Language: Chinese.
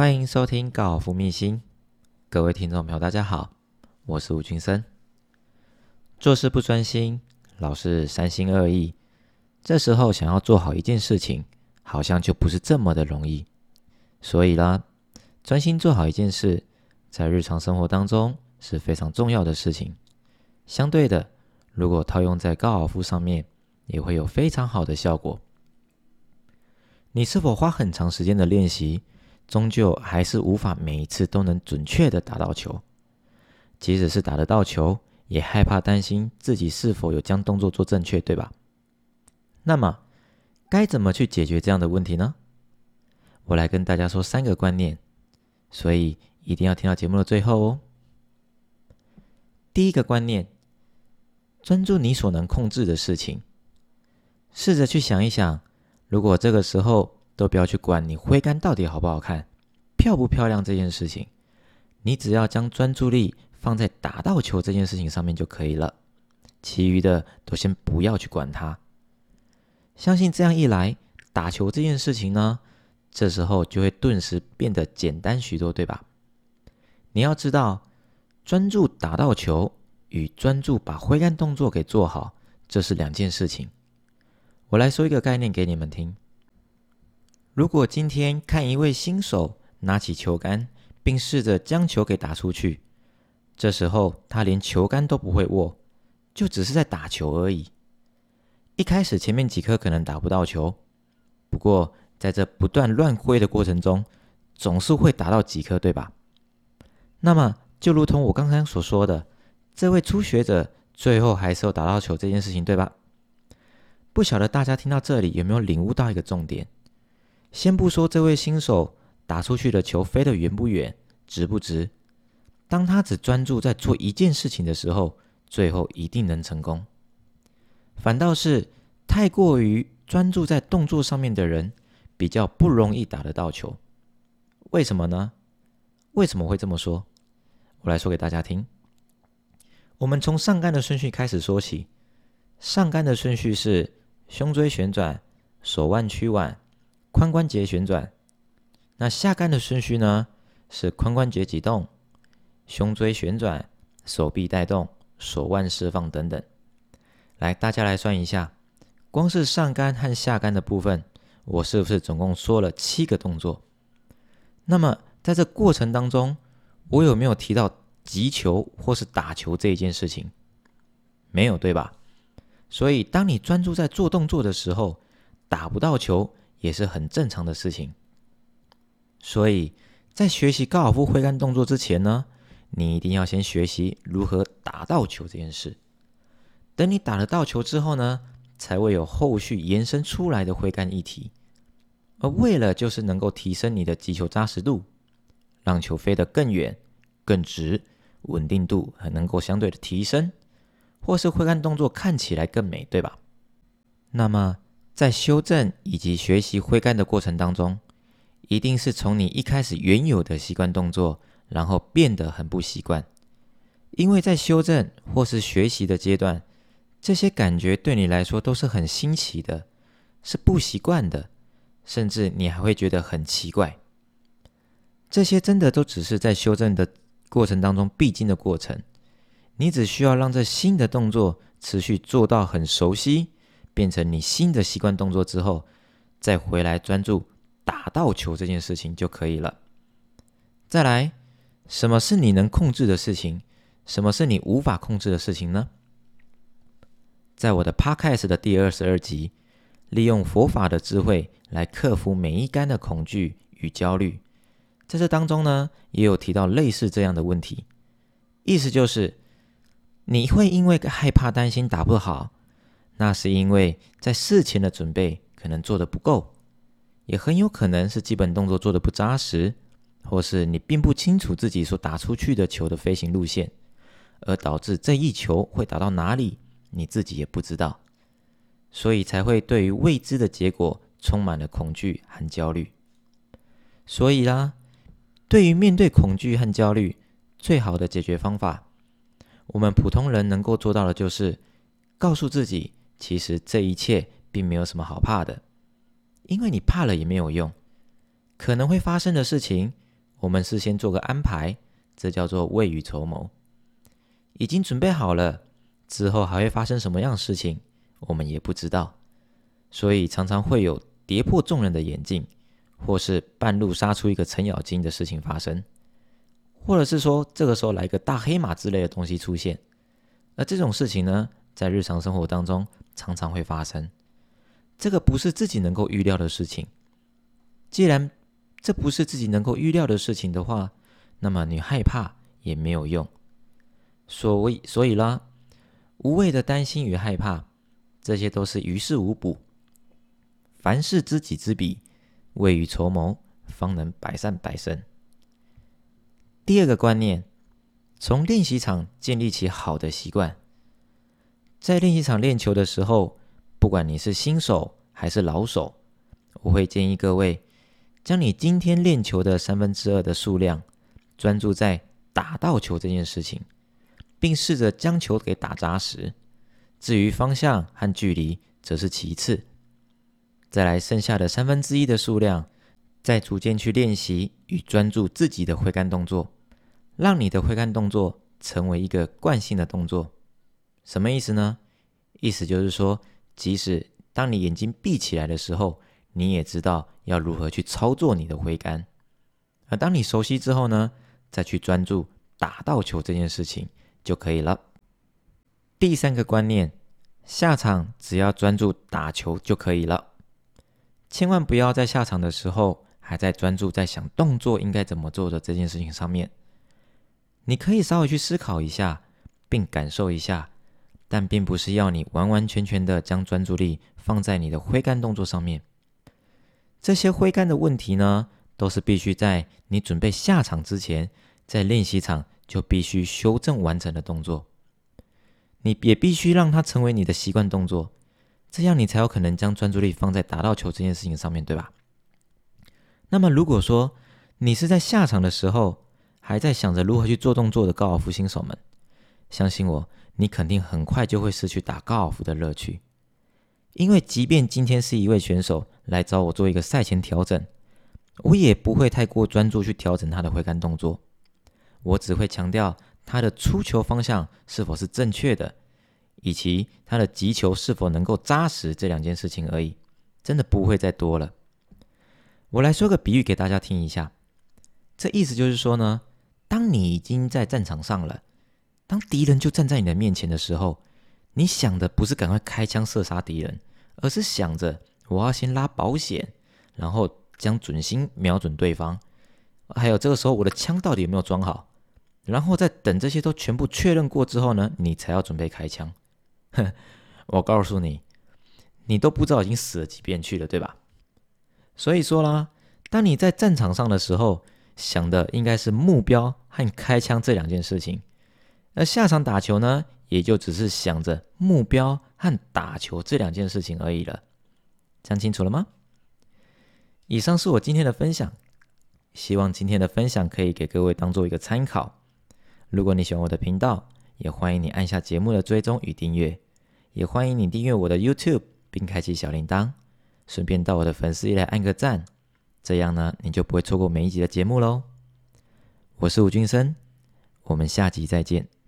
欢迎收听高尔夫秘辛，各位听众朋友，大家好，我是吴俊生。做事不专心，老是三心二意，这时候想要做好一件事情，好像就不是这么的容易。所以啦，专心做好一件事，在日常生活当中是非常重要的事情。相对的，如果套用在高尔夫上面，也会有非常好的效果。你是否花很长时间的练习？终究还是无法每一次都能准确的打到球，即使是打得到球，也害怕担心自己是否有将动作做正确，对吧？那么该怎么去解决这样的问题呢？我来跟大家说三个观念，所以一定要听到节目的最后哦。第一个观念，专注你所能控制的事情，试着去想一想，如果这个时候。都不要去管你挥杆到底好不好看、漂不漂亮这件事情，你只要将专注力放在打到球这件事情上面就可以了，其余的都先不要去管它。相信这样一来，打球这件事情呢，这时候就会顿时变得简单许多，对吧？你要知道，专注打到球与专注把挥杆动作给做好，这是两件事情。我来说一个概念给你们听。如果今天看一位新手拿起球杆，并试着将球给打出去，这时候他连球杆都不会握，就只是在打球而已。一开始前面几颗可能打不到球，不过在这不断乱挥的过程中，总是会打到几颗，对吧？那么就如同我刚刚所说的，这位初学者最后还是有打到球这件事情，对吧？不晓得大家听到这里有没有领悟到一个重点？先不说这位新手打出去的球飞得远不远、直不直，当他只专注在做一件事情的时候，最后一定能成功。反倒是太过于专注在动作上面的人，比较不容易打得到球。为什么呢？为什么会这么说？我来说给大家听。我们从上杆的顺序开始说起。上杆的顺序是胸椎旋转、手腕屈腕。髋关节旋转，那下杆的顺序呢？是髋关节启动、胸椎旋转、手臂带动、手腕释放等等。来，大家来算一下，光是上杆和下杆的部分，我是不是总共说了七个动作？那么在这过程当中，我有没有提到击球或是打球这一件事情？没有，对吧？所以，当你专注在做动作的时候，打不到球。也是很正常的事情，所以在学习高尔夫挥杆动作之前呢，你一定要先学习如何打到球这件事。等你打得到球之后呢，才会有后续延伸出来的挥杆议题。而为了就是能够提升你的击球扎实度，让球飞得更远、更直，稳定度还能够相对的提升，或是挥杆动作看起来更美，对吧？那么。在修正以及学习挥杆的过程当中，一定是从你一开始原有的习惯动作，然后变得很不习惯。因为在修正或是学习的阶段，这些感觉对你来说都是很新奇的，是不习惯的，甚至你还会觉得很奇怪。这些真的都只是在修正的过程当中必经的过程，你只需要让这新的动作持续做到很熟悉。变成你新的习惯动作之后，再回来专注打到球这件事情就可以了。再来，什么是你能控制的事情？什么是你无法控制的事情呢？在我的 Podcast 的第二十二集，利用佛法的智慧来克服每一杆的恐惧与焦虑，在这当中呢，也有提到类似这样的问题。意思就是，你会因为害怕、担心打不好。那是因为在事前的准备可能做的不够，也很有可能是基本动作做的不扎实，或是你并不清楚自己所打出去的球的飞行路线，而导致这一球会打到哪里，你自己也不知道，所以才会对于未知的结果充满了恐惧和焦虑。所以啦，对于面对恐惧和焦虑，最好的解决方法，我们普通人能够做到的就是告诉自己。其实这一切并没有什么好怕的，因为你怕了也没有用。可能会发生的事情，我们事先做个安排，这叫做未雨绸缪。已经准备好了，之后还会发生什么样的事情，我们也不知道，所以常常会有跌破众人的眼镜，或是半路杀出一个程咬金的事情发生，或者是说这个时候来一个大黑马之类的东西出现。而这种事情呢，在日常生活当中常常会发生，这个不是自己能够预料的事情。既然这不是自己能够预料的事情的话，那么你害怕也没有用。所谓，所以啦，无谓的担心与害怕，这些都是于事无补。凡事知己知彼，未雨绸缪，方能百战百胜。第二个观念，从练习场建立起好的习惯。在练习场练球的时候，不管你是新手还是老手，我会建议各位，将你今天练球的三分之二的数量，专注在打到球这件事情。并试着将球给打扎实，至于方向和距离，则是其次。再来剩下的三分之一的数量，再逐渐去练习与专注自己的挥杆动作，让你的挥杆动作成为一个惯性的动作。什么意思呢？意思就是说，即使当你眼睛闭起来的时候，你也知道要如何去操作你的挥杆。而当你熟悉之后呢，再去专注打到球这件事情。就可以了。第三个观念，下场只要专注打球就可以了，千万不要在下场的时候还在专注在想动作应该怎么做的这件事情上面。你可以稍微去思考一下，并感受一下，但并不是要你完完全全的将专注力放在你的挥杆动作上面。这些挥杆的问题呢，都是必须在你准备下场之前，在练习场。就必须修正完成的动作，你也必须让它成为你的习惯动作，这样你才有可能将专注力放在打到球这件事情上面对吧？那么如果说你是在下场的时候还在想着如何去做动作的高尔夫新手们，相信我，你肯定很快就会失去打高尔夫的乐趣，因为即便今天是一位选手来找我做一个赛前调整，我也不会太过专注去调整他的挥杆动作。我只会强调他的出球方向是否是正确的，以及他的击球是否能够扎实这两件事情而已，真的不会再多了。我来说个比喻给大家听一下，这意思就是说呢，当你已经在战场上了，当敌人就站在你的面前的时候，你想的不是赶快开枪射杀敌人，而是想着我要先拉保险，然后将准心瞄准对方，还有这个时候我的枪到底有没有装好。然后再等这些都全部确认过之后呢，你才要准备开枪。哼，我告诉你，你都不知道已经死了几遍去了，对吧？所以说啦，当你在战场上的时候，想的应该是目标和开枪这两件事情，而下场打球呢，也就只是想着目标和打球这两件事情而已了。讲清楚了吗？以上是我今天的分享，希望今天的分享可以给各位当做一个参考。如果你喜欢我的频道，也欢迎你按下节目的追踪与订阅，也欢迎你订阅我的 YouTube 并开启小铃铛，顺便到我的粉丝页来按个赞，这样呢你就不会错过每一集的节目喽。我是吴俊生，我们下集再见。